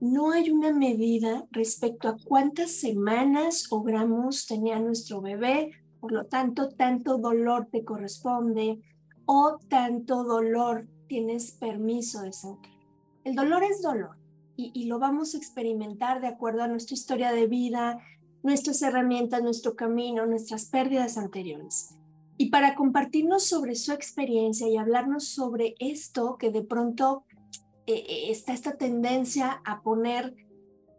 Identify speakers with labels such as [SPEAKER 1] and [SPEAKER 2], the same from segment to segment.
[SPEAKER 1] no hay una medida respecto a cuántas semanas o gramos tenía nuestro bebé, por lo tanto, tanto dolor te corresponde o tanto dolor tienes permiso de sentir. El dolor es dolor y, y, lo vamos a experimentar de acuerdo a nuestra historia de vida, nuestras herramientas, nuestro camino, nuestras pérdidas anteriores. Y para compartirnos sobre su experiencia y hablarnos sobre esto que de pronto eh, está esta tendencia a poner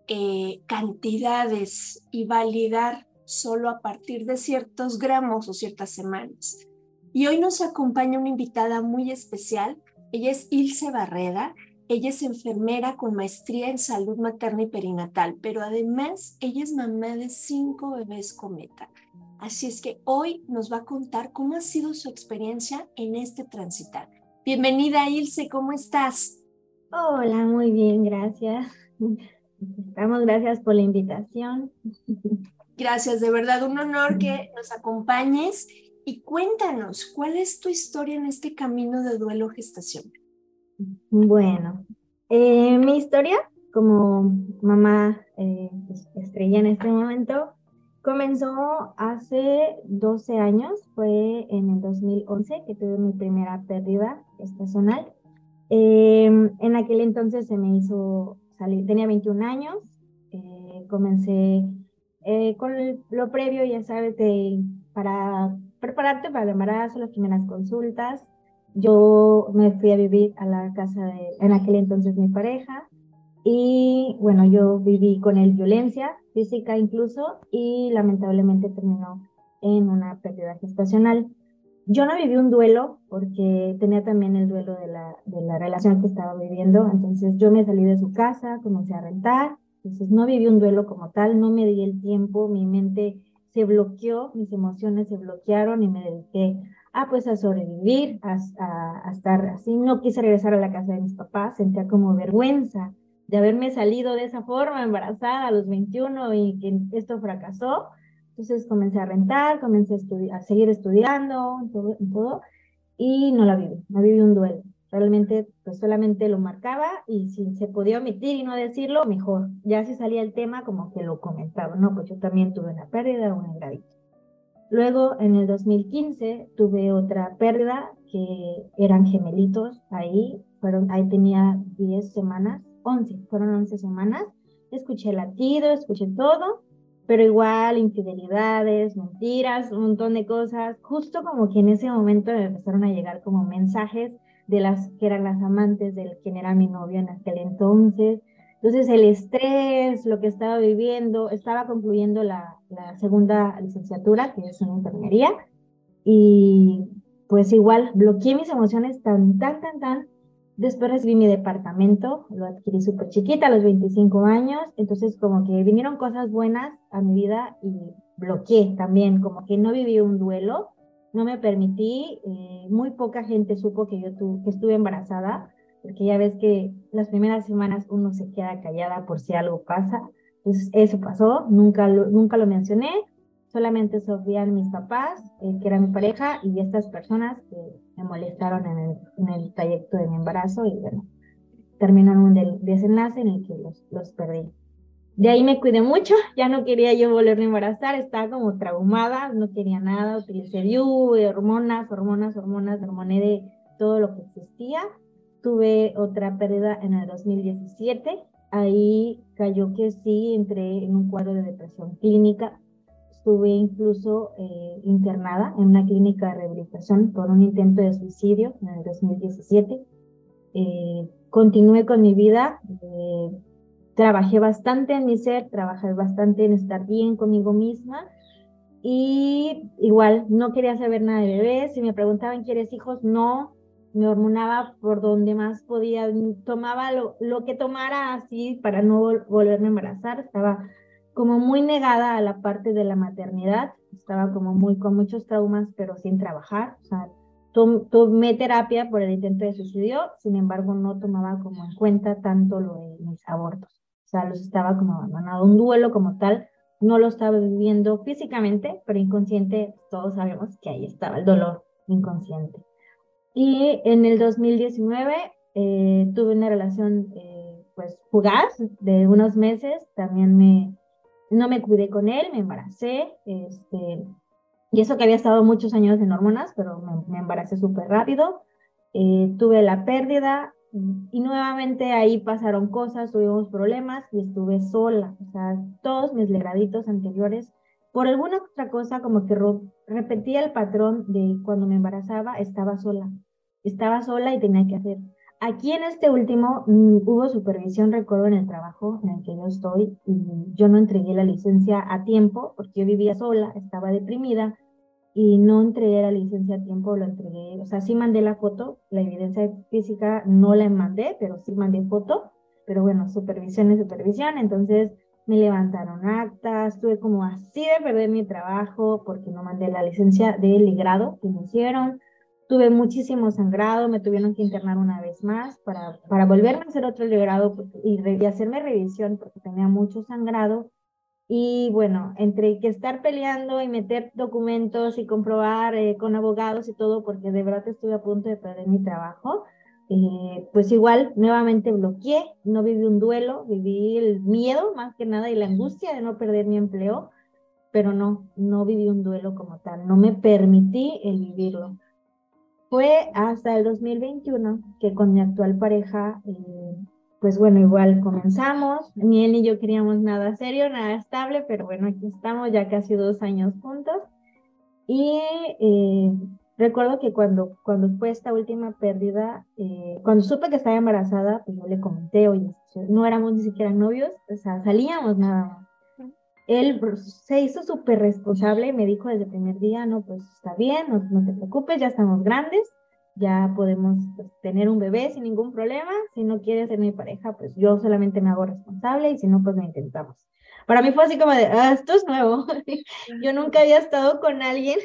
[SPEAKER 1] eh, cantidades y validar solo a partir de ciertos gramos o ciertas semanas. Y hoy nos acompaña una invitada muy especial. Ella es Ilse Barreda. Ella es enfermera con maestría en salud materna y perinatal, pero además ella es mamá de cinco bebés cometa. Así es que hoy nos va a contar cómo ha sido su experiencia en este transitar. Bienvenida Ilse, ¿cómo estás?
[SPEAKER 2] Hola, muy bien, gracias. Estamos, gracias por la invitación.
[SPEAKER 1] Gracias, de verdad, un honor que nos acompañes y cuéntanos, ¿cuál es tu historia en este camino de duelo gestación?
[SPEAKER 2] Bueno, eh, mi historia como mamá eh, pues, estrella en este momento comenzó hace 12 años, fue en el 2011 que tuve mi primera pérdida estacional. Em, en aquel entonces se me hizo salir, tenía 21 años, eh, comencé eh, con lo previo, ya sabes, de, para prepararte para el embarazo, las primeras consultas. Yo me fui a vivir a la casa de, en aquel entonces, mi pareja. Y bueno, yo viví con él violencia física incluso y lamentablemente terminó en una pérdida gestacional. Yo no viví un duelo porque tenía también el duelo de la, de la relación que estaba viviendo, entonces yo me salí de su casa, comencé a rentar, entonces no viví un duelo como tal, no me di el tiempo, mi mente se bloqueó, mis emociones se bloquearon y me dediqué a pues a sobrevivir, a, a, estar así, no quise regresar a la casa de mis papás, sentía como vergüenza de haberme salido de esa forma embarazada a los 21 y que esto fracasó, entonces comencé a rentar, comencé a, a seguir estudiando, todo, todo, y no la viví, no viví un duelo. Realmente, pues solamente lo marcaba y si se podía omitir y no decirlo, mejor. Ya si salía el tema, como que lo comentaba, ¿no? Pues yo también tuve una pérdida, un engravito. Luego, en el 2015, tuve otra pérdida que eran gemelitos ahí, fueron, ahí tenía 10 semanas, 11, fueron 11 semanas. Escuché latido, escuché todo, pero igual infidelidades, mentiras, un montón de cosas, justo como que en ese momento me empezaron a llegar como mensajes de las que eran las amantes del quien era mi novio en aquel entonces. Entonces el estrés, lo que estaba viviendo, estaba concluyendo la, segunda licenciatura, que es una enfermería, y pues igual bloqueé mis emociones tan, tan, tan, tan, Después recibí mi departamento, lo adquirí súper chiquita a los 25 años, entonces como que vinieron cosas buenas a mi vida y bloqueé también, como que no viví un duelo, no me permití, eh, muy poca gente supo que yo tu, que estuve embarazada, porque ya ves que las primeras semanas uno se queda callada por si algo pasa, entonces eso pasó, nunca lo, nunca lo mencioné, solamente sabían mis papás, eh, que era mi pareja, y estas personas que me molestaron en el, en el trayecto de mi embarazo y bueno, terminó en un desenlace en el que los, los perdí. De ahí me cuidé mucho, ya no quería yo volverme a embarazar, estaba como traumada, no quería nada, utilicé DIU, hormonas, hormonas, hormonas, hormoné de todo lo que existía. Tuve otra pérdida en el 2017, ahí cayó que sí, entré en un cuadro de depresión clínica, estuve incluso eh, internada en una clínica de rehabilitación por un intento de suicidio en el 2017. Eh, continué con mi vida, eh, trabajé bastante en mi ser, trabajé bastante en estar bien conmigo misma y igual no quería saber nada de bebés. Si me preguntaban, ¿quieres hijos? No. me hormonaba por donde más podía, tomaba lo, lo que tomara así para no volverme a embarazar, estaba como muy negada a la parte de la maternidad, estaba como muy con muchos traumas, pero sin trabajar, o sea, tomé terapia por el intento de suicidio, sin embargo no tomaba como en cuenta tanto lo de mis abortos, o sea, los estaba como abandonado, un duelo como tal, no lo estaba viviendo físicamente, pero inconsciente, todos sabemos que ahí estaba el dolor inconsciente. Y en el 2019 eh, tuve una relación eh, pues fugaz de unos meses, también me, no me cuidé con él, me embaracé, este, y eso que había estado muchos años en hormonas, pero me, embaracé súper rápido, eh, tuve la pérdida y nuevamente ahí pasaron cosas, tuvimos problemas y estuve sola, o sea, todos mis legraditos anteriores, por alguna otra cosa como que repetía el patrón de cuando me embarazaba, estaba sola, estaba sola y tenía que hacer Aquí en este último mm, hubo supervisión, recuerdo, en el trabajo en el que yo estoy, y yo no entregué la licencia a tiempo porque yo vivía sola, estaba deprimida y no entregué la licencia a tiempo, lo entregué, o sea, sí mandé la foto, la evidencia física no la mandé, pero sí mandé foto, pero bueno, supervisión es supervisión, entonces me levantaron actas, estuve como así de perder mi trabajo porque no mandé la licencia de grado que me hicieron, Tuve muchísimo sangrado, me tuvieron que internar una vez más para, para volverme a hacer otro liberado y, y hacerme revisión porque tenía mucho sangrado. Y bueno, entre que estar peleando y meter documentos y comprobar eh, con abogados y todo, porque de verdad estuve a punto de perder mi trabajo, eh, pues igual nuevamente bloqueé, no viví un duelo, viví el miedo más que nada y la angustia de no perder mi empleo, pero no, no viví un duelo como tal, no me permití el vivirlo. Fue hasta el 2021 que con mi actual pareja, eh, pues bueno, igual comenzamos. Ni él ni yo queríamos nada serio, nada estable, pero bueno, aquí estamos ya casi dos años juntos. Y eh, recuerdo que cuando, cuando fue esta última pérdida, eh, cuando supe que estaba embarazada, pues yo le comenté, oye, no éramos ni siquiera novios, o sea, salíamos nada más él se hizo súper responsable me dijo desde el primer día, no, pues está bien, no, no te preocupes, ya estamos grandes, ya podemos pues, tener un bebé sin ningún problema, si no quieres ser mi pareja, pues yo solamente me hago responsable y si no, pues lo intentamos. Para mí fue así como de, ah, esto es nuevo. yo nunca había estado con alguien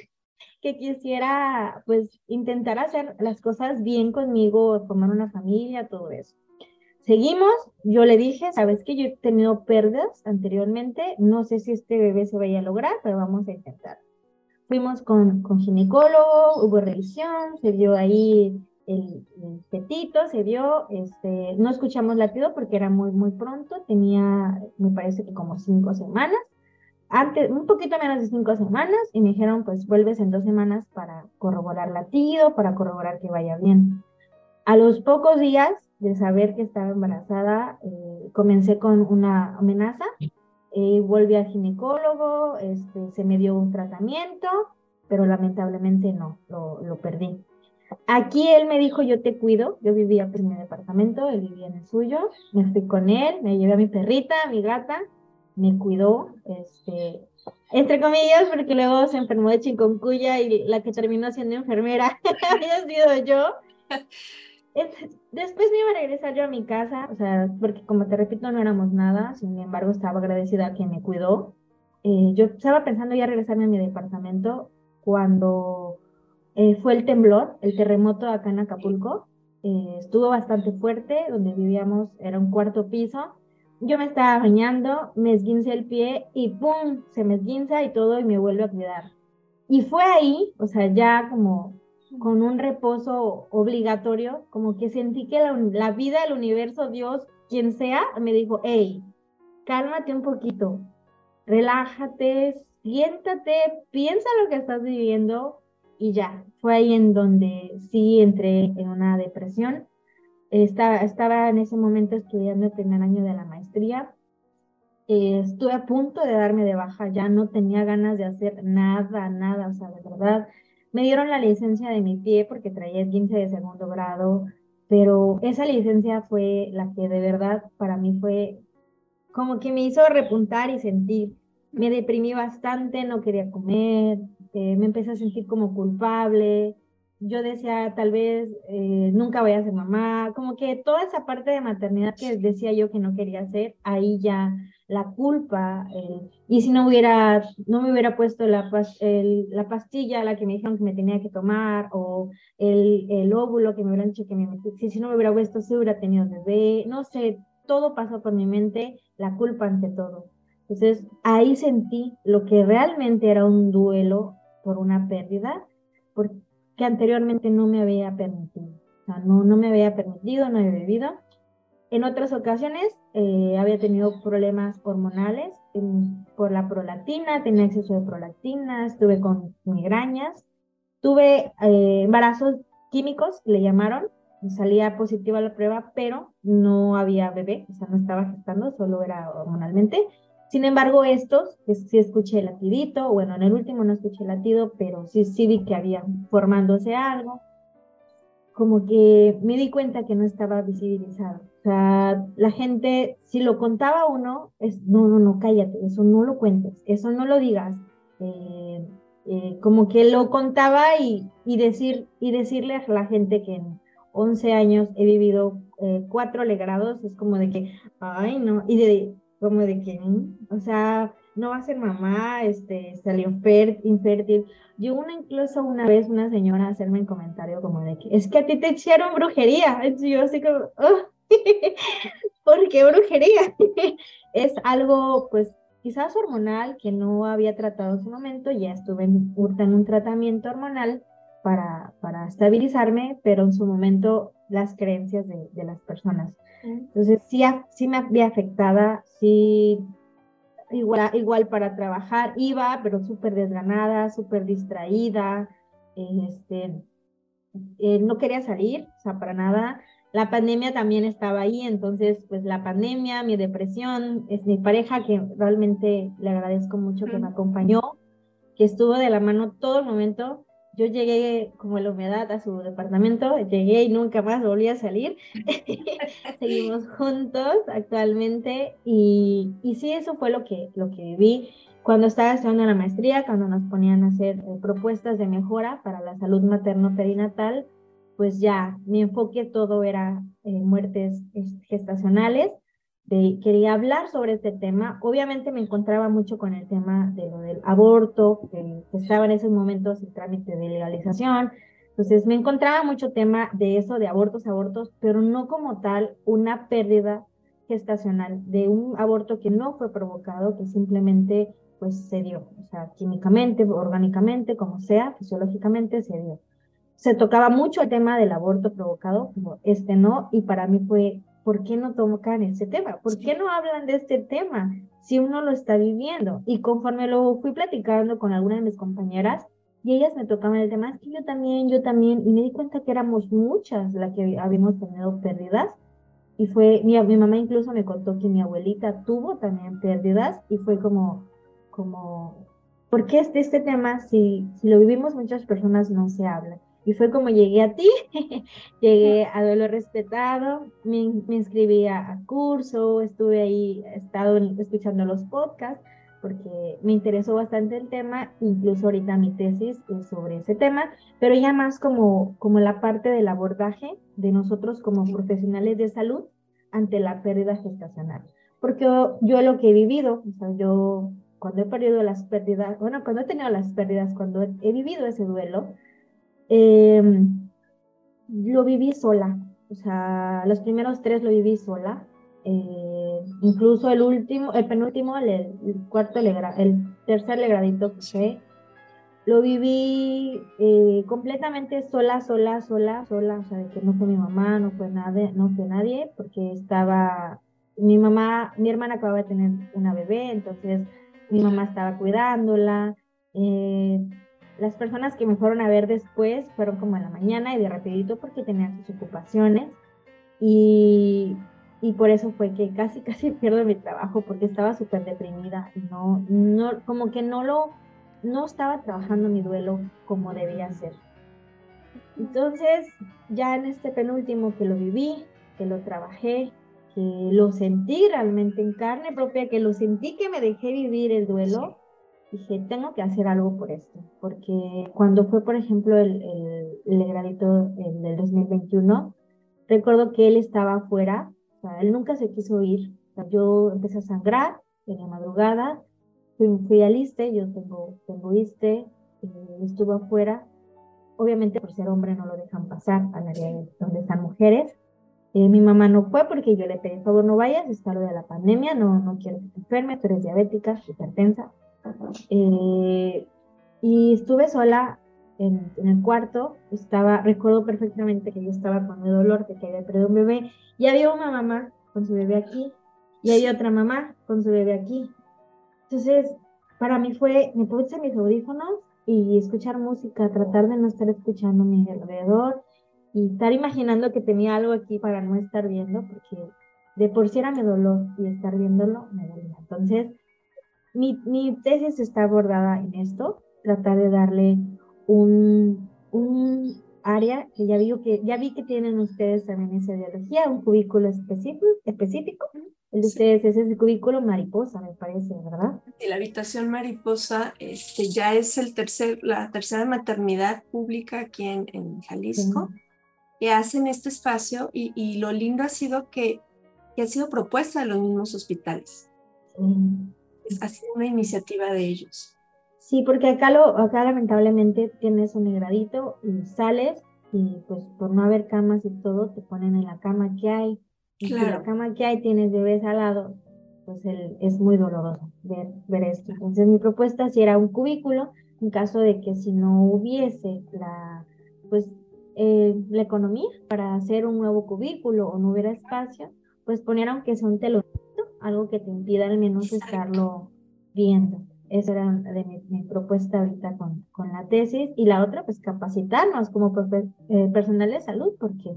[SPEAKER 2] que quisiera, pues, intentar hacer las cosas bien conmigo, formar una familia, todo eso. Seguimos, yo le dije, sabes que yo he tenido pérdidas anteriormente, no sé si este bebé se vaya a lograr, pero vamos a intentar. Fuimos con, con ginecólogo, hubo revisión, se vio ahí el, petito, se vio, este, no escuchamos latido porque era muy, muy pronto, tenía, me parece que como cinco semanas, antes, un poquito menos de cinco semanas, y me dijeron, pues vuelves en dos semanas para corroborar latido, para corroborar que vaya bien. A los pocos días de saber que estaba embarazada, eh, comencé con una amenaza, eh, volví al ginecólogo, este, se me dio un tratamiento, pero lamentablemente no, lo, perdí. Aquí él me dijo, yo te cuido, yo vivía en mi departamento, él vivía en el suyo, me fui con él, me llevé a mi perrita, a mi gata, me cuidó, este, entre comillas, porque luego se enfermó de chikungunya y la que terminó siendo enfermera había sido yo. Después me iba a regresar yo a mi casa, o sea, porque como te repito, no éramos nada, sin embargo, estaba agradecida a quien me cuidó. Eh, yo estaba pensando ya regresarme a mi departamento cuando eh, fue el temblor, el terremoto acá en Acapulco. Eh, estuvo bastante fuerte, donde vivíamos era un cuarto piso. Yo me estaba bañando, me esguince el pie y ¡pum! Se me esguinza y todo y me vuelve a cuidar. Y fue ahí, o sea, ya como con un reposo obligatorio, como que sentí que la, vida, el universo, Dios, quien sea, me dijo, hey, cálmate un poquito, relájate, siéntate, piensa lo que estás viviendo y ya. Fue ahí en donde sí entré en una depresión. Estaba, estaba en ese momento estudiando el primer año de la maestría. estuve a punto de darme de baja, ya no tenía ganas de hacer nada, nada, o sea, de verdad, me dieron la licencia de mi pie porque traía el 15 de segundo grado, pero esa licencia fue la que de verdad para mí fue como que me hizo repuntar y sentir. Me deprimí bastante, no quería comer, eh, me empecé a sentir como culpable, yo decía, tal vez eh, nunca voy a ser mamá, como que toda esa parte de maternidad que decía yo que no quería hacer, ahí ya la culpa, y si no hubiera, no me hubiera puesto la, la pastilla, la que me dijeron que me tenía que tomar, o el, el óvulo que me hubieran dicho que me si, si no me hubiera puesto, si hubiera tenido bebé, no sé, todo pasó por mi mente, la culpa ante todo. Entonces, ahí sentí lo que realmente era un duelo por una pérdida, porque anteriormente no me había permitido. O sea, no, no me había permitido, no había vivido. En otras ocasiones eh, había tenido problemas hormonales por la prolactina, tenía exceso de prolactina, estuve con migrañas, tuve eh, embarazos químicos, le llamaron, salía positiva la prueba, pero no había bebé, o sea, no estaba gestando, solo era hormonalmente. Sin embargo, estos, pues, sí escuché el latidito, bueno, en el último no escuché el latido, pero sí, sí vi que había formándose algo. Como que me di cuenta que no estaba visibilizado. O sea, la gente, si lo contaba uno, es, no, no, no, cállate, eso no lo cuentes, eso no lo digas. Eh, eh, como que lo contaba y, y, decir, y decirle a la gente que en 11 años he vivido eh, cuatro legrados, es como de que, ay, no, y de, como de que, o sea, no va a ser mamá, este, salió infértil. Yo una incluso una vez una señora hacerme un comentario como de que, es que a ti te hicieron brujería. Yo así como, ¿por qué brujería? es algo, pues, quizás hormonal que no había tratado en su momento, ya estuve en, en un tratamiento hormonal para, para estabilizarme, pero en su momento las creencias de, de las personas. Entonces, sí, sí me había afectada, sí, igual, igual para trabajar, iba, pero súper desganada, súper distraída, este, eh, no quería salir, o sea, para nada. La pandemia también estaba ahí, entonces, pues la pandemia, mi depresión, es mi pareja que realmente le agradezco mucho que me acompañó, que estuvo de la mano todo el momento, yo llegué como la humedad a su departamento, llegué y nunca más volví a salir. Seguimos juntos actualmente y, y, sí, eso fue lo que, lo que viví cuando estaba estudiando la maestría, cuando nos ponían a hacer eh, propuestas de mejora para la salud materno-perinatal, pues ya mi enfoque todo era eh, muertes gestacionales quería hablar sobre este tema. Obviamente me encontraba mucho con el tema de lo del aborto, que, estaba en esos momentos el trámite de legalización. Entonces me encontraba mucho tema de eso, de abortos, abortos, pero no como tal una pérdida gestacional, de un aborto que no fue provocado, que simplemente pues se dio, o sea, químicamente, orgánicamente, como sea, fisiológicamente se dio. Se tocaba mucho el tema del aborto provocado, pero este no, y para mí fue ¿por qué no tocan ese tema? ¿Por qué no hablan de este tema si uno lo está viviendo? Y conforme lo fui platicando con algunas de mis compañeras, y ellas me tocaban el tema, es que yo también, yo también, y me di cuenta que éramos muchas las que habíamos tenido pérdidas, y fue, mi, mi mamá incluso me contó que mi abuelita tuvo también pérdidas, y fue como, como, ¿por qué este, este tema, si, si lo vivimos muchas personas, no se habla? Y fue como llegué a ti, llegué a Duelo Respetado, me, me inscribí a, curso, estuve ahí, he estado escuchando los podcasts porque me interesó bastante el tema, incluso ahorita mi tesis es sobre ese tema, pero ya más como, como la parte del abordaje de nosotros como profesionales de salud ante la pérdida gestacional. Porque yo, yo lo que he vivido, o sea, yo cuando he perdido las pérdidas, bueno, cuando he tenido las pérdidas, cuando he vivido ese duelo, eh, lo viví sola, o sea, los primeros tres lo viví sola. Eh, incluso el último, el penúltimo, el, cuarto, el tercer legradito que lo viví eh, completamente sola, sola, sola, sola, o sea, de que no fue mi mamá, no fue nadie, no fue nadie, porque estaba, mi mamá, mi hermana acababa de tener una bebé, entonces mi mamá estaba cuidándola, eh, las personas que me fueron a ver después fueron como en la mañana y de rapidito porque tenían sus ocupaciones. Y, y por eso fue que casi, casi pierdo mi trabajo porque estaba súper deprimida y no, no, como que no lo, no estaba trabajando mi duelo como debía ser. Entonces, ya en este penúltimo que lo viví, que lo trabajé, que lo sentí realmente en carne propia, que lo sentí que me dejé vivir el duelo, dije, tengo que hacer algo por esto, porque cuando fue, por ejemplo, el, el, el gradito del 2021, recuerdo que él estaba afuera, o sea, él nunca se quiso ir, o sea, yo empecé a sangrar en la madrugada, fui, fui al ISTE, yo tengo, tengo ISTE, eh, estuvo afuera, obviamente por ser hombre no lo dejan pasar al área donde están mujeres, eh, mi mamá no fue porque yo le pedí, por favor, no vayas, está lo de la pandemia, no, no quiero que te enfermes, tú eres diabética, hipertensa. Eh, y estuve sola en, el cuarto, estaba, recuerdo perfectamente que yo estaba con el dolor de que había perdido un bebé, y había una mamá con su bebé aquí, y había otra mamá con su bebé aquí. Entonces, para mí fue, me puse mis audífonos y escuchar música, tratar de no estar escuchando mi alrededor y estar imaginando que tenía algo aquí para no estar viendo, porque de por sí era mi dolor y estar viéndolo me dolía. Entonces, mi, mi tesis está abordada en esto, tratar de darle un, un área que ya vi que ya vi que tienen ustedes también esa ideología, un cubículo específico, específico. El de ustedes es ese cubículo mariposa, me parece, ¿verdad?
[SPEAKER 1] Y la habitación mariposa este, ya es el tercer, la tercera maternidad pública aquí en, en Jalisco, sí. que hacen este espacio y, y, lo lindo ha sido que, que ha sido propuesta de los mismos hospitales. Sí ha sido una iniciativa de ellos.
[SPEAKER 2] Sí, porque acá, lo, acá lamentablemente tienes un negradito y sales y pues por no haber camas y todo te ponen en la cama que hay. Y claro. si la cama que hay tienes bebés al lado, pues el, es muy doloroso ver, ver esto. Entonces mi propuesta si era un cubículo en caso de que si no hubiese la, pues, eh, la economía para hacer un nuevo cubículo o no hubiera espacio, pues poner aunque sea un telón algo que te impida al menos Exacto. estarlo viendo. Esa era de mi, mi, propuesta ahorita con, con la tesis. Y la otra, pues capacitarnos como eh, personal de salud, porque,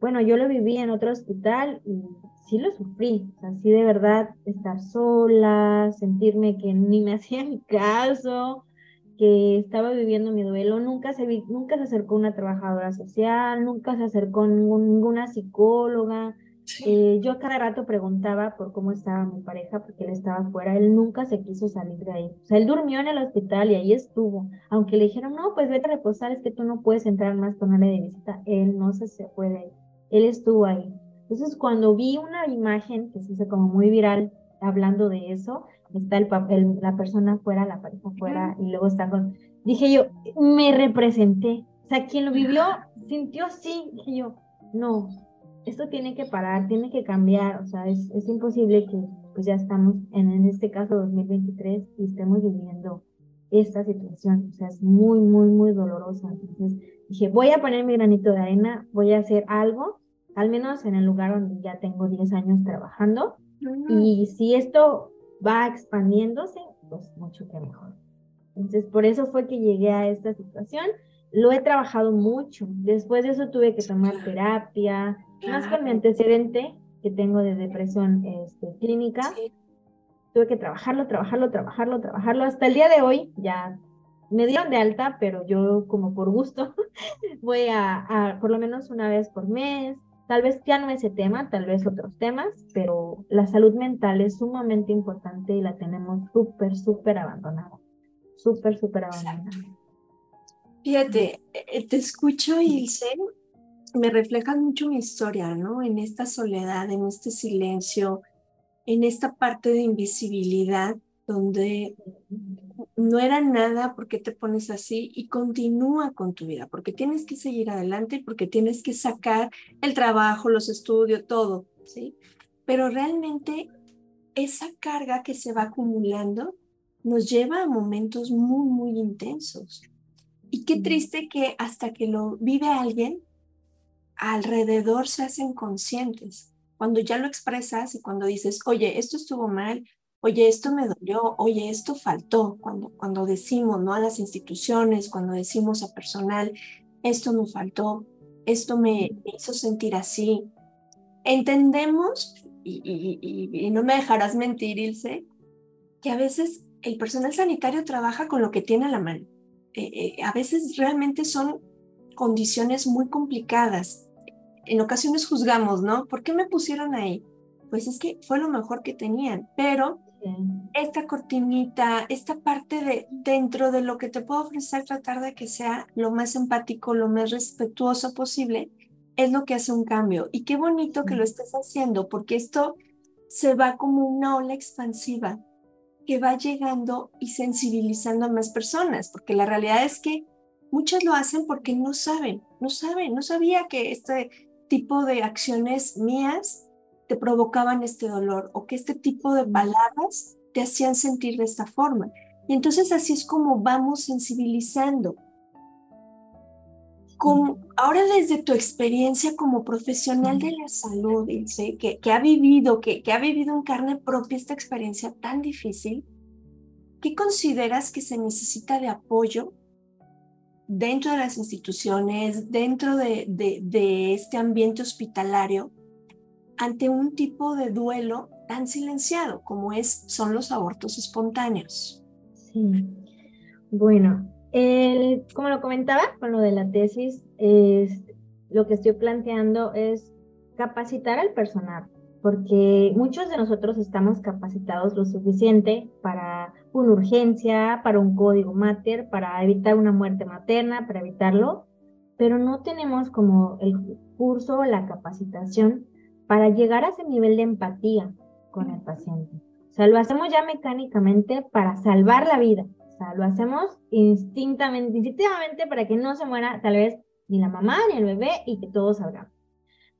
[SPEAKER 2] bueno, yo lo viví en otro hospital y sí lo sufrí. O sea, sí de verdad estar sola, sentirme que ni me hacían caso, que estaba viviendo mi duelo. Nunca se, vi, nunca se acercó una trabajadora social, nunca se acercó ninguna psicóloga Sí. Eh, yo cada rato preguntaba por cómo estaba mi pareja, porque él estaba fuera, él nunca se quiso salir de ahí. O sea, él durmió en el hospital y ahí estuvo. Aunque le dijeron, no, pues vete a reposar, es que tú no puedes entrar más con área de visita, él no se, se puede, él estuvo ahí. Entonces, cuando vi una imagen que se hizo como muy viral hablando de eso, está el, el, la persona fuera, la pareja fuera, y luego está con, dije yo, me representé. O sea, quien lo vivió sintió así, dije yo, no, esto tiene que parar, tiene que cambiar, o sea, es, es imposible que pues ya estamos en, en este caso 2023 y estemos viviendo esta situación, o sea, es muy, muy, muy dolorosa. Entonces dije, voy a poner mi granito de arena, voy a hacer algo, al menos en el lugar donde ya tengo 10 años trabajando, y si esto va expandiéndose, pues mucho que mejor. Entonces, por eso fue que llegué a esta situación. Lo he trabajado mucho. Después de eso tuve que tomar terapia, más con mi antecedente que tengo de depresión este, clínica, sí. tuve que trabajarlo, trabajarlo, trabajarlo, trabajarlo. Hasta el día de hoy ya me dieron de alta, pero yo como por gusto voy a, a, por lo menos una vez por mes. Tal vez ya no ese tema, tal vez otros temas, pero la salud mental es sumamente importante y la tenemos súper, súper abandonada. Súper, súper abandonada.
[SPEAKER 1] Fíjate, eh, te escucho, Ilse, me refleja mucho mi historia, ¿no? En esta soledad, en este silencio, en esta parte de invisibilidad donde no era nada porque te pones así y continúa con tu vida, porque tienes que seguir adelante, porque tienes que sacar el trabajo, los estudios, todo, ¿sí? Pero realmente esa carga que se va acumulando nos lleva a momentos muy, muy intensos. Y qué triste que hasta que lo vive alguien, alrededor se hacen conscientes. Cuando ya lo expresas y cuando dices, oye, esto estuvo mal, oye, esto me dolió, oye, esto faltó, cuando, cuando decimos ¿no? a las instituciones, cuando decimos a personal, esto me faltó, esto me, hizo sentir así, entendemos, y, no me dejarás mentir, Ilse, que a veces el personal sanitario trabaja con lo que tiene a la mano. Eh, eh, a veces realmente son condiciones muy complicadas. En ocasiones juzgamos, ¿no? ¿Por qué me pusieron ahí? Pues es que fue lo mejor que tenían, pero esta cortinita, esta parte de dentro de lo que te puedo ofrecer, tratar de que sea lo más empático, lo más respetuoso posible, es lo que hace un cambio. Y qué bonito que lo estés haciendo, porque esto se va como una ola expansiva que va llegando y sensibilizando a más personas, porque la realidad es que muchas lo hacen porque no saben, no saben, no sabía que este tipo de acciones mías te provocaban este dolor o que este tipo de palabras te hacían sentir de esta forma. Y entonces así es como vamos sensibilizando. ahora desde tu experiencia como profesional de la salud, que, que ha vivido, que, que ha vivido en carne propia esta experiencia tan difícil, ¿qué consideras que se necesita de apoyo dentro de las instituciones, dentro de, este ambiente hospitalario, ante un tipo de duelo tan silenciado como es, son los abortos espontáneos.
[SPEAKER 2] Sí, bueno, como lo comentaba con lo de la tesis, es, lo que estoy planteando es capacitar al personal, porque muchos de nosotros estamos capacitados lo suficiente para una urgencia, para un código mater, para evitar una muerte materna, para evitarlo, pero no tenemos como el curso o la capacitación para llegar a ese nivel de empatía con el paciente. O sea, lo hacemos ya mecánicamente para salvar la vida. O sea, lo hacemos instintivamente para que no se muera tal vez ni la mamá ni el bebé y que todos salgamos.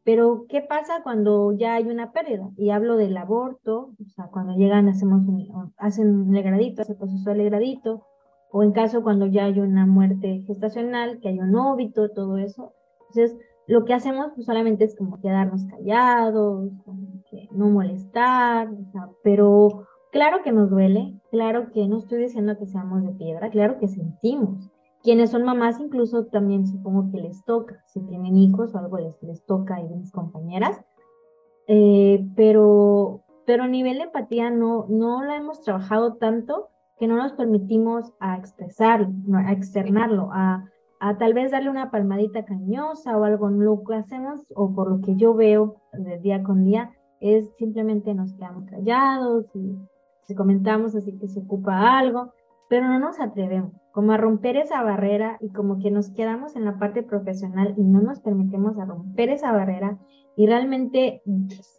[SPEAKER 2] Pero, ¿qué pasa cuando ya hay una pérdida? Y hablo del aborto, o sea, cuando llegan, hacemos hacen un legradito, hace proceso de legradito, o en caso cuando ya hay una muerte gestacional, que hay un óbito, todo eso. Entonces, lo que hacemos pues, solamente es como quedarnos callados, que no molestar, o sea, pero claro que nos duele, claro que no estoy diciendo que seamos de piedra, claro que sentimos, quienes son mamás incluso también supongo que les toca, si tienen hijos o algo les, les toca y mis compañeras, eh, pero, pero a nivel de empatía no, no lo hemos trabajado tanto que no nos permitimos a expresarlo, a externarlo, a, a tal vez darle una palmadita cañosa o algo. Lo que hacemos, o por lo que yo veo de día con día, es simplemente nos quedamos callados y si comentamos así que se ocupa algo, pero no nos atrevemos como a romper esa barrera y como que nos quedamos en la parte profesional y no nos permitimos a romper esa barrera y realmente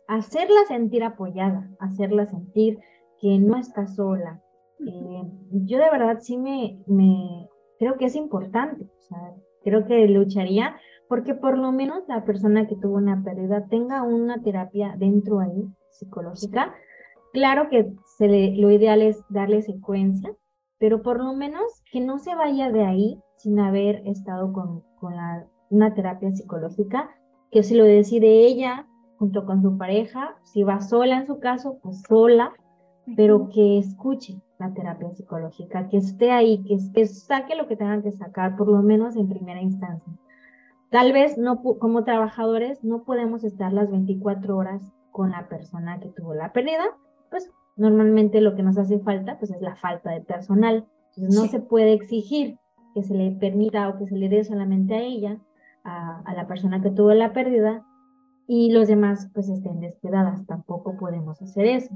[SPEAKER 2] hacerla sentir apoyada, hacerla sentir que no está sola. Eh, yo de verdad sí me, me creo que es importante, o sea, creo que lucharía porque por lo menos la persona que tuvo una pérdida tenga una terapia dentro ahí, psicológica. Claro que se le, lo ideal es darle secuencia, pero por lo menos que no se vaya de ahí sin haber estado con, con la, una terapia psicológica, que si lo decide ella junto con su pareja, si va sola en su caso, pues sola, pero que escuche la terapia psicológica, que esté ahí, que, que saque lo que tengan que sacar, por lo menos en primera instancia. Tal vez no, como trabajadores no podemos estar las 24 horas con la persona que tuvo la pérdida, pues normalmente lo que nos hace falta pues es la falta de personal. Entonces no se puede exigir que se le permita o que se le dé solamente a ella, a, la persona que tuvo la pérdida, y los demás pues estén descuidadas. Tampoco podemos hacer eso.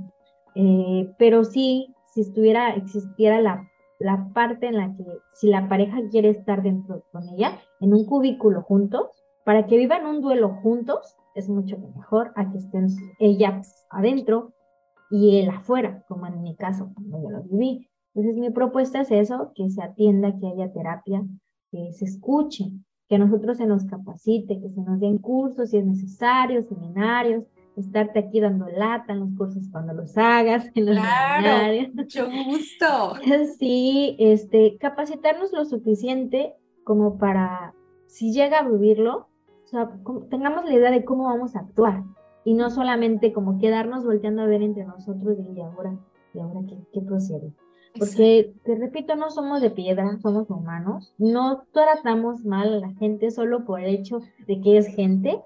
[SPEAKER 2] Eh, pero sí, si estuviera, existiera la, la parte en la que si la pareja quiere estar dentro con ella, en un cubículo juntos, para que vivan un duelo juntos, es mucho mejor a que estén ella adentro y él afuera, como en mi caso, cuando yo lo viví. Entonces mi propuesta es eso, que se atienda, que haya terapia, que se escuche, que a nosotros se nos capacite, que se nos den cursos si es necesario, seminarios, estarte aquí dando lata en los cursos cuando los hagas, en los
[SPEAKER 1] claro, mucho gusto.
[SPEAKER 2] Sí, este, capacitarnos lo suficiente como para, si llega a vivirlo, o sea, tengamos la idea de cómo vamos a actuar, y no solamente como quedarnos volteando a ver entre nosotros y ahora, y ahora qué, qué procede. Porque, te repito, no somos de piedra, somos humanos, no tratamos mal a la gente solo por el hecho de que es gente,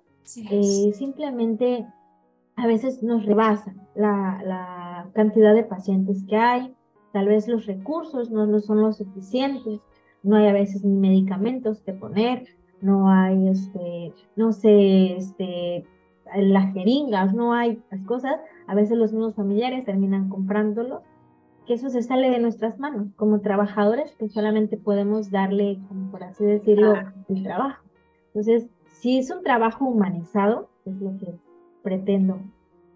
[SPEAKER 2] eh, simplemente a veces nos rebasa la, la, cantidad de pacientes que hay, tal vez los recursos no, no son lo suficientes, no hay a veces ni medicamentos que poner, no hay, este, no sé, este, las jeringas, no hay las cosas, a veces los mismos familiares terminan comprándolo, que eso se sale de nuestras manos como trabajadores que solamente podemos darle, como por así decirlo, el trabajo. Entonces, si es un trabajo humanizado, es lo que pretendo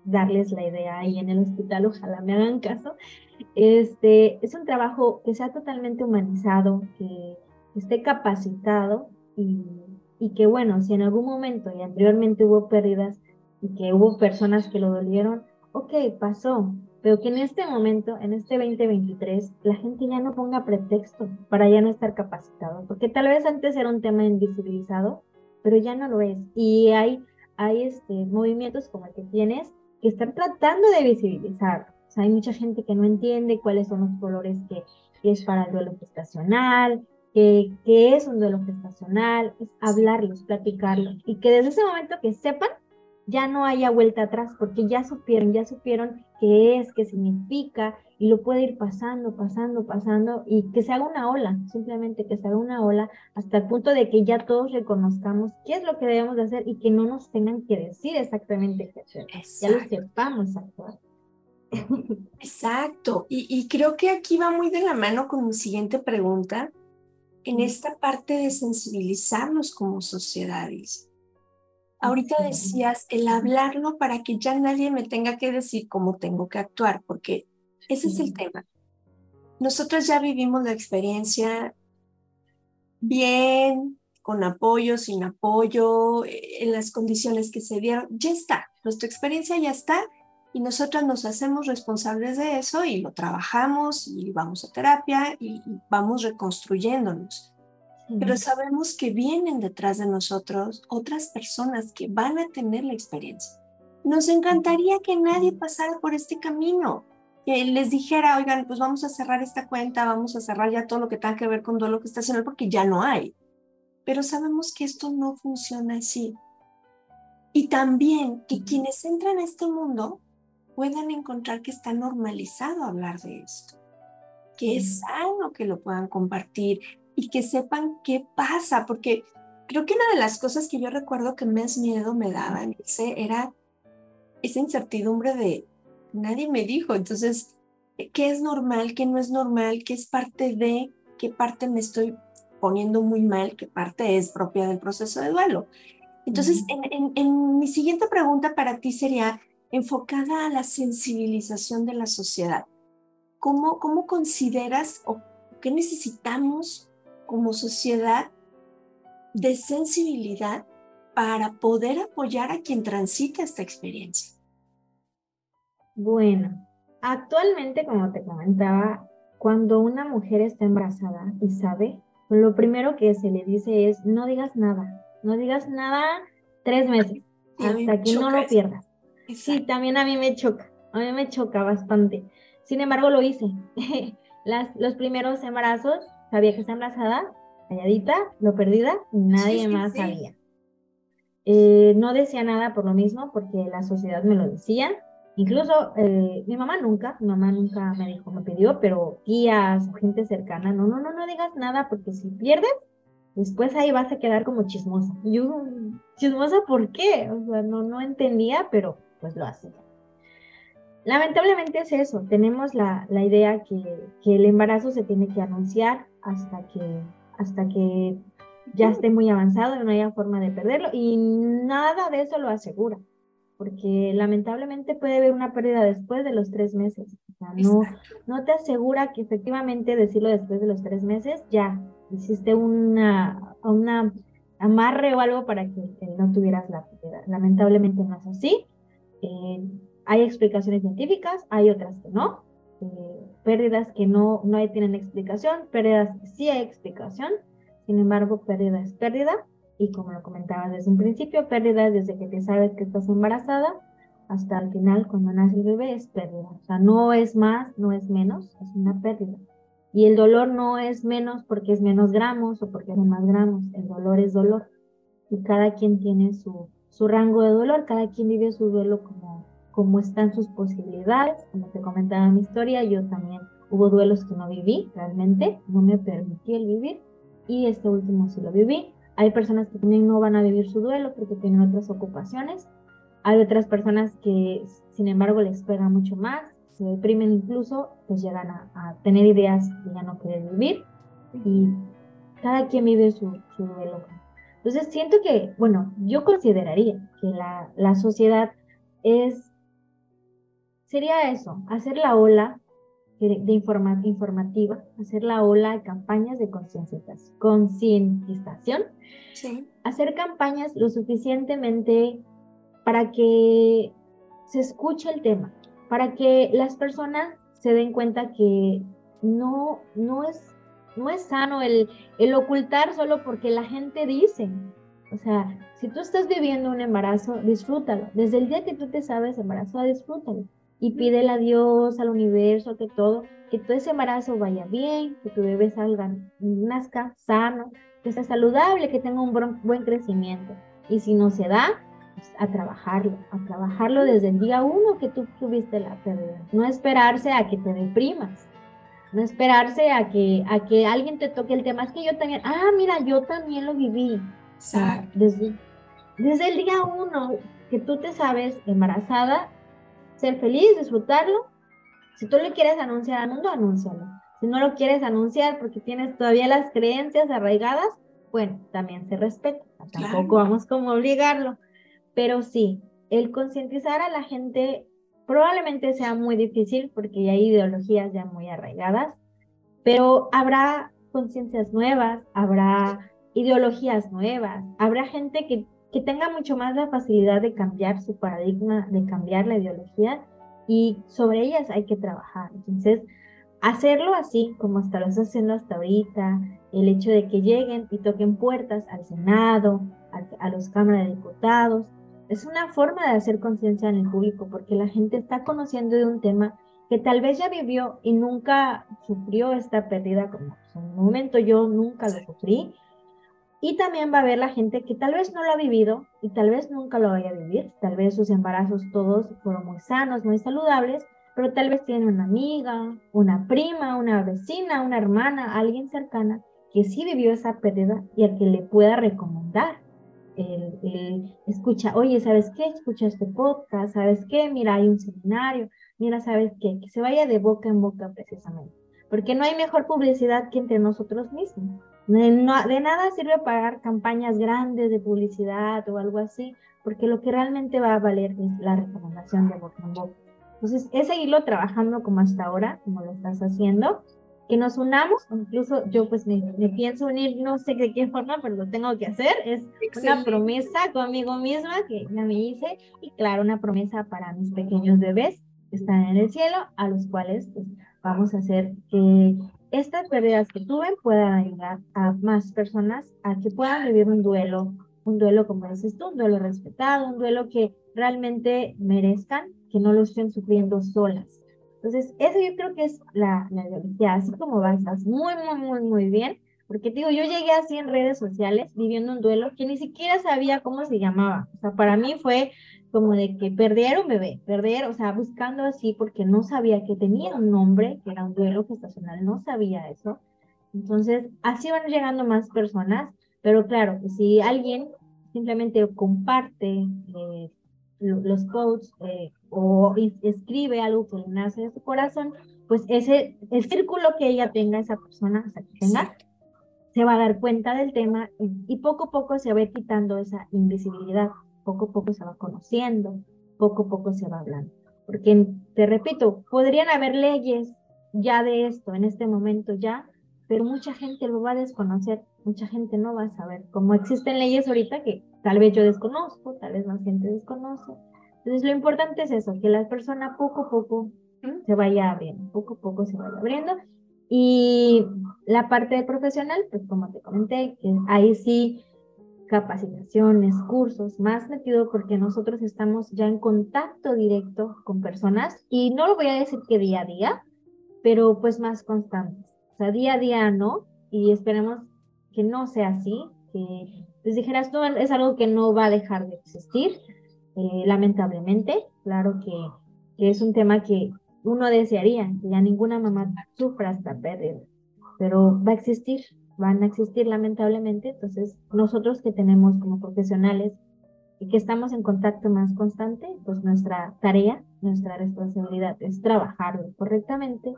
[SPEAKER 2] darles la idea ahí en el hospital, ojalá me hagan caso, este, es un trabajo que sea totalmente humanizado, que esté capacitado y, y que bueno, si en algún momento y anteriormente hubo pérdidas y que hubo personas que lo dolieron, ok, pasó, pero que en este momento, en este 2023, la gente ya no ponga pretexto para ya no estar capacitado, porque tal vez antes era un tema invisibilizado, pero ya no lo es. Y hay, hay este, movimientos como el que tienes que están tratando de visibilizar. O sea, hay mucha gente que no entiende cuáles son los colores que, que es para el duelo gestacional, que, que es un duelo gestacional, es hablarlos, platicarlos, y que desde ese momento que sepan, ya no haya vuelta atrás, porque ya supieron, ya supieron qué es, qué significa, y lo puede ir pasando, pasando, pasando, y que se haga una ola, simplemente que se haga una ola hasta el punto de que ya todos reconozcamos qué es lo que debemos de hacer y que no nos tengan que decir exactamente qué hacer, ya lo sepamos actuar.
[SPEAKER 1] Exacto, y, y creo que aquí va muy de la mano con mi siguiente pregunta, en esta parte de sensibilizarnos como sociedades Ahorita decías el hablarlo para que ya nadie me tenga que decir cómo tengo que actuar, porque ese es el tema. Nosotros ya vivimos la experiencia bien, con apoyo, sin apoyo, eh, en las condiciones que se dieron. Ya está, nuestra experiencia ya está y nosotros nos hacemos responsables de eso y lo trabajamos y vamos a terapia y vamos reconstruyéndonos pero sabemos que vienen detrás de nosotros otras personas que van a tener la experiencia. Nos encantaría que nadie pasara por este camino, que les dijera, oigan, pues vamos a cerrar esta cuenta, vamos a cerrar ya todo lo que tenga que ver con duelo haciendo porque ya no hay. Pero sabemos que esto no funciona así. Y también que quienes entran a este mundo puedan encontrar que está normalizado hablar de esto, que es sano que lo puedan compartir, y que sepan qué pasa, porque creo que una de las cosas que yo recuerdo que más miedo me daban ese era esa incertidumbre de nadie me dijo, entonces, ¿qué es normal, qué no es normal, qué es parte de, qué parte me estoy poniendo muy mal, qué parte es propia del proceso de duelo? Entonces, en, en mi siguiente pregunta para ti sería enfocada a la sensibilización de la sociedad. ¿Cómo, cómo consideras o qué necesitamos como sociedad de sensibilidad para poder apoyar a quien transita esta experiencia?
[SPEAKER 2] Bueno, actualmente, como te comentaba, cuando una mujer está embarazada y sabe, lo primero que se le dice es no digas nada, no digas nada tres meses, hasta que no lo pierdas. Sí, también a mí me choca, a mí me choca bastante. Sin embargo, lo hice. Las, los primeros embarazos sabía que está embarazada, calladita, lo perdida, nadie más sabía. Eh, no decía nada por lo mismo, porque la sociedad me lo decía. Incluso eh, mi mamá nunca, mi mamá nunca me dijo, me pidió, pero tías o gente cercana, no, no, no, no digas nada, porque si pierdes, después ahí vas a quedar como chismosa. yo, chismosa, ¿por qué? O sea, no, no entendía, pero pues lo hacía. Lamentablemente es eso, tenemos la, la idea que, que, el embarazo se tiene que anunciar hasta que, hasta que ya esté muy avanzado y no haya forma de perderlo y nada de eso lo asegura, porque lamentablemente puede haber una pérdida después de los tres meses. O sea, no, no te asegura que efectivamente decirlo después de los tres meses ya hiciste una, una amarre o algo para que, no tuvieras la pérdida. Lamentablemente no es así. Eh, hay explicaciones científicas, hay otras que no. Eh, pérdidas que no, no tienen explicación, pérdidas sí hay explicación. Sin embargo, pérdida es pérdida. Y como lo comentaba desde un principio, pérdida desde que te sabes que estás embarazada hasta el final, cuando nace el bebé, es pérdida. O sea, no es más, no es menos, es una pérdida. Y el dolor no es menos porque es menos gramos o porque son más gramos. El dolor es dolor. Y cada quien tiene su, su rango de dolor, cada quien vive su duelo como, cómo están sus posibilidades. Como te comentaba en mi historia, yo también hubo duelos que no viví realmente, no me permití el vivir y este último sí lo viví. Hay personas que también no van a vivir su duelo porque tienen otras ocupaciones. Hay otras personas que, sin embargo, les pega mucho más, se deprimen incluso, pues llegan a, tener ideas de ya no querer vivir y cada quien vive su, su duelo. Entonces siento que, bueno, yo consideraría que la, la sociedad es, sería eso, hacer la ola de, de informativa, hacer la ola de campañas de concientización, sí. hacer campañas lo suficientemente para que se escuche el tema, para que las personas se den cuenta que no, no, es, no es sano el, el ocultar solo porque la gente dice. O sea, si tú estás viviendo un embarazo, disfrútalo. Desde el día que tú te sabes embarazada, disfrútalo. Y pídele a Dios, al universo, que todo, que todo ese embarazo vaya bien, que tu bebé salga, nazca sano, que sea saludable, que tenga un buen crecimiento. Y si no se da, a trabajarlo, a trabajarlo desde el día uno que tú tuviste la pérdida. No esperarse a que te deprimas, no esperarse a que, a que alguien te toque el tema. Es que yo también, ah, mira, yo también lo viví. Desde, desde el día uno que tú te sabes embarazada, ser feliz, disfrutarlo. Si tú le quieres anunciar al mundo, anúncialo. Si no lo quieres anunciar porque tienes todavía las creencias arraigadas, bueno, también se respeta. Tampoco vamos como obligarlo. Pero sí, el concientizar a la gente probablemente sea muy difícil porque hay ideologías ya muy arraigadas, pero habrá conciencias nuevas, habrá ideologías nuevas, habrá gente que, que tenga mucho más la facilidad de cambiar su paradigma, de cambiar la ideología y sobre ellas hay que trabajar. Entonces, hacerlo así como hasta lo haciendo hasta ahorita, el hecho de que lleguen y toquen puertas al Senado, a, a los cámaras de diputados, es una forma de hacer conciencia en el público porque la gente está conociendo de un tema que tal vez ya vivió y nunca sufrió esta pérdida como en un momento yo nunca lo sufrí. Y también va a haber la gente que tal vez no lo ha vivido y tal vez nunca lo vaya a vivir. Tal vez sus embarazos todos fueron muy sanos, muy saludables, pero tal vez tiene una amiga, una prima, una vecina, una hermana, alguien cercana que sí vivió esa pérdida y a que le pueda recomendar el, escucha, oye, ¿sabes qué? Escucha este podcast, ¿sabes qué? Mira, hay un seminario, mira, ¿sabes qué? Que se vaya de boca en boca precisamente, porque no hay mejor publicidad que entre nosotros mismos. De, de nada sirve pagar campañas grandes de publicidad o algo así, porque lo que realmente va a valer es la recomendación de boca en boca. Entonces, es seguirlo trabajando como hasta ahora, como lo estás haciendo, que nos unamos, incluso yo pues me, pienso unir, no sé de qué forma, pero lo tengo que hacer, es una promesa conmigo misma que ya me hice y claro, una promesa para mis pequeños bebés que están en el cielo, a los cuales pues, vamos a hacer que estas pérdidas que tuve puedan ayudar a más personas a que puedan vivir un duelo, un duelo como dices tú, un duelo respetado, un duelo que realmente merezcan, que no lo estén sufriendo solas entonces, eso yo creo que es la, la ideología, así como vas, muy, muy, muy, muy bien, porque digo, yo llegué así en redes sociales viviendo un duelo que ni siquiera sabía cómo se llamaba. O sea, para mí fue como de que perder un bebé, perder, o sea, buscando así porque no sabía que tenía un nombre, que era un duelo gestacional, no sabía eso. Entonces, así van llegando más personas, pero claro, si alguien simplemente comparte eh, los quotes eh, o escribe algo que le nace de su corazón, pues ese el círculo que ella tenga, esa persona, o sea, que tenga, se va a dar cuenta del tema y, poco a poco se va quitando esa invisibilidad, poco a poco se va conociendo, poco a poco se va hablando. Porque, te repito, podrían haber leyes ya de esto en este momento ya, pero mucha gente lo va a desconocer, mucha gente no va a saber. Como existen leyes ahorita que tal vez yo desconozco, tal vez más gente desconoce. Entonces lo importante es eso, que la persona poco a poco se vaya abriendo, poco a poco se vaya abriendo. Y la parte profesional, pues como te comenté, que ahí sí capacitaciones, cursos, más metido porque nosotros estamos ya en contacto directo con personas y no lo voy a decir que día a día, pero pues más constantes. O sea, día a día no, y esperemos que no sea así, que les dijeras, no, es algo que no va a dejar de existir, eh, lamentablemente. Claro que, que, es un tema que uno desearía, que ya ninguna mamá sufra esta pérdida, pero va a existir, van a existir lamentablemente. Entonces, nosotros que tenemos como profesionales y que estamos en contacto más constante, pues nuestra tarea, nuestra responsabilidad es trabajarlo correctamente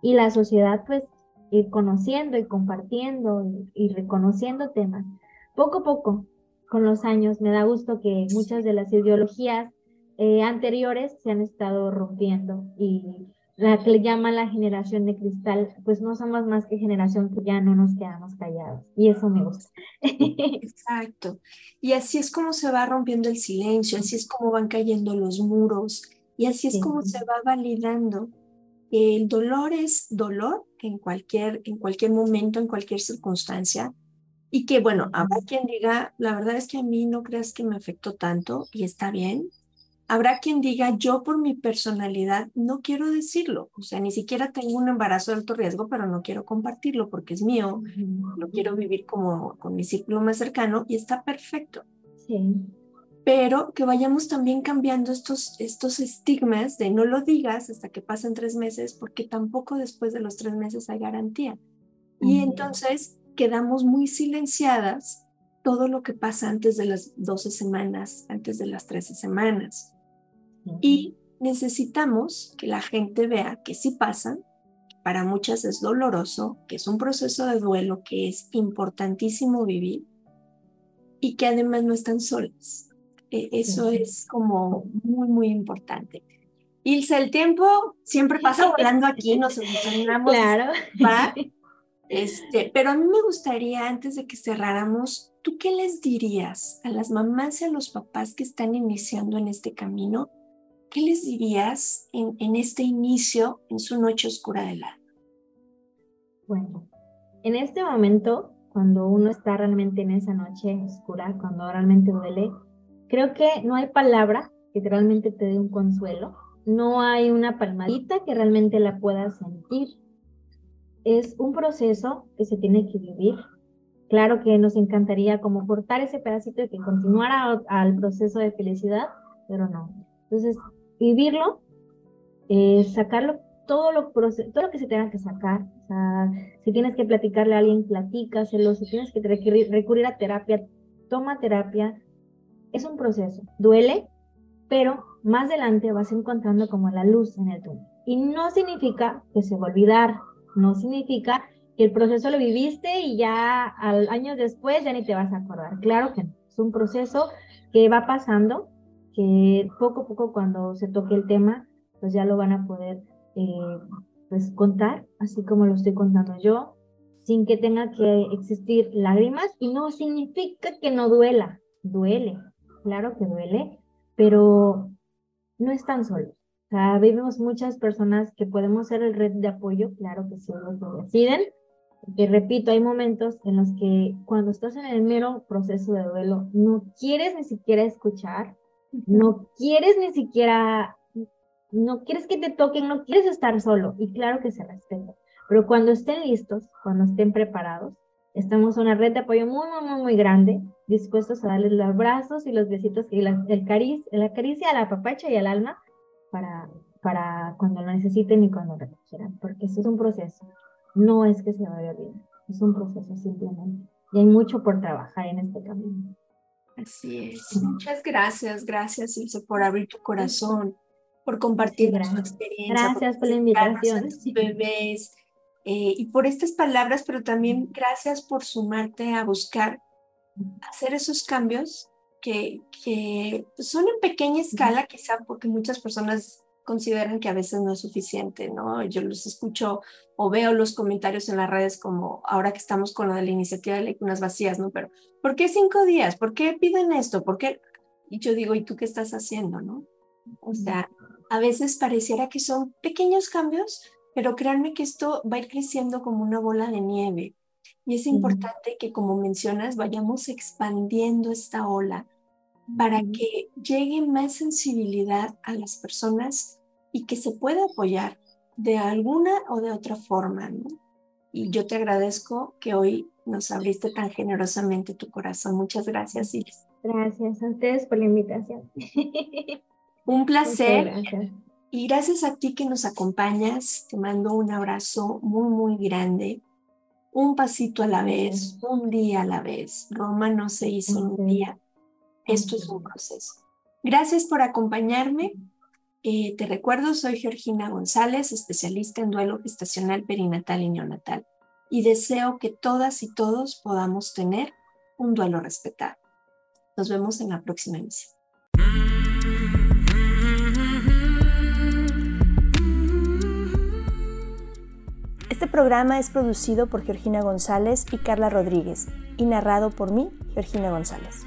[SPEAKER 2] y la sociedad pues ir conociendo y compartiendo y, reconociendo temas. Poco a poco, con los años, me da gusto que muchas de las ideologías eh, anteriores se han estado rompiendo y la que le llaman la generación de cristal, pues no somos más que generación que ya no nos quedamos callados. Y eso me gusta.
[SPEAKER 1] Exacto. Y así es como se va rompiendo el silencio, así es como van cayendo los muros y así es como se va validando. El dolor es dolor en cualquier, en cualquier momento, en cualquier circunstancia. Y que bueno, habrá quien diga, la verdad es que a mí no creas que me afectó tanto y está bien, Habrá quien diga, yo por mi personalidad no quiero decirlo, o sea, ni siquiera tengo un embarazo de alto riesgo, pero no quiero compartirlo porque es mío, lo quiero vivir como con mi círculo más cercano y está perfecto. Sí. Pero que vayamos también cambiando estos, estos estigmas de no lo digas hasta que pasen tres meses, porque tampoco después de los tres meses hay garantía. Y entonces quedamos muy silenciadas todo lo que pasa antes de las 12 semanas, antes de las 13 semanas. Y necesitamos que la gente vea que sí pasa, para muchas es doloroso, que es un proceso de duelo que es importantísimo vivir y que además no están solas. E, eso es como muy, muy importante. Ilse, el tiempo siempre pasa volando aquí, nos emocionamos.
[SPEAKER 2] Claro.
[SPEAKER 1] Este, pero a mí me gustaría, antes de que cerráramos, ¿tú qué les dirías a las mamás y a los papás que están iniciando en este camino ¿qué les dirías en, este inicio, en su noche oscura del alma?
[SPEAKER 2] Bueno, en este momento, cuando uno está realmente en esa noche oscura, cuando realmente duele, creo que no hay palabra que realmente te dé un consuelo, no hay una palmadita que realmente la puedas sentir. Es un proceso que se tiene que vivir. Claro que nos encantaría como cortar ese pedacito y que continuara al proceso de felicidad, pero no. Entonces, vivirlo, eh, sacarlo, todo lo, todo lo que se tenga que sacar. O sea, si tienes que platicarle a alguien, platícaselo. Si tienes que recurrir, a terapia, toma terapia. Es un proceso. Duele, pero más adelante vas encontrando como la luz en el túnel. Y no significa que se va a olvidar, no significa que el proceso lo viviste y ya al años después ya ni te vas a acordar. Claro que no, es un proceso que va pasando que poco a poco cuando se toque el tema, pues ya lo van a poder eh, pues contar, así como lo estoy contando yo, sin que tenga que existir lágrimas y no significa que no duela, duele, claro que duele, pero no están solos. O sea, vemos muchas personas que podemos ser el red de apoyo, claro que sí, lo deciden, que repito, hay momentos en los que cuando estás en el mero proceso de duelo, no quieres ni siquiera escuchar, no quieres ni siquiera, no quieres que te toquen, no quieres estar solo, y claro que se respeta. Pero cuando estén listos, cuando estén preparados, estamos en una red de apoyo muy, muy, muy grande, dispuestos a darles los abrazos y los besitos y la, el cariz, la caricia a la papacha y al alma para, para cuando lo necesiten y cuando lo quieran, porque eso es un proceso, no es que se vaya bien, es un proceso simplemente. Y hay mucho por trabajar en este camino.
[SPEAKER 1] Así es. Muchas gracias, gracias Ilse por abrir tu corazón, por compartir tu experiencia.
[SPEAKER 2] Gracias por, la invitación.
[SPEAKER 1] Bebés eh, y por estas palabras, pero también gracias por sumarte a buscar hacer esos cambios que, que son en pequeña escala, quizá porque muchas personas consideran que a veces no es suficiente, ¿no? Yo los escucho o veo los comentarios en las redes como ahora que estamos con lo de la iniciativa de unas vacías, ¿no? Pero, ¿por qué cinco días? ¿Por qué piden esto? ¿Por qué? Y yo digo, ¿y tú qué estás haciendo, no? O sea, a veces pareciera que son pequeños cambios, pero créanme que esto va a ir creciendo como una bola de nieve. Y es importante que, como mencionas, vayamos expandiendo esta ola para que llegue más sensibilidad a las personas y que se pueda apoyar de alguna o de otra forma. ¿no? Y yo te agradezco que hoy nos abriste tan generosamente tu corazón. Muchas gracias, Iris.
[SPEAKER 2] Gracias a ustedes por la invitación.
[SPEAKER 1] Un placer. Y gracias a ti que nos acompañas. Te mando un abrazo muy, muy grande. Un pasito a la vez, un día a la vez. Roma no se hizo un día Esto es un proceso. Gracias por acompañarme. Eh, te recuerdo, soy Georgina González, especialista en duelo gestacional perinatal y neonatal, y deseo que todas y todos podamos tener un duelo respetado. Nos vemos en la próxima emisión.
[SPEAKER 3] Este programa es producido por Georgina González y Carla Rodríguez y narrado por mí, Georgina González.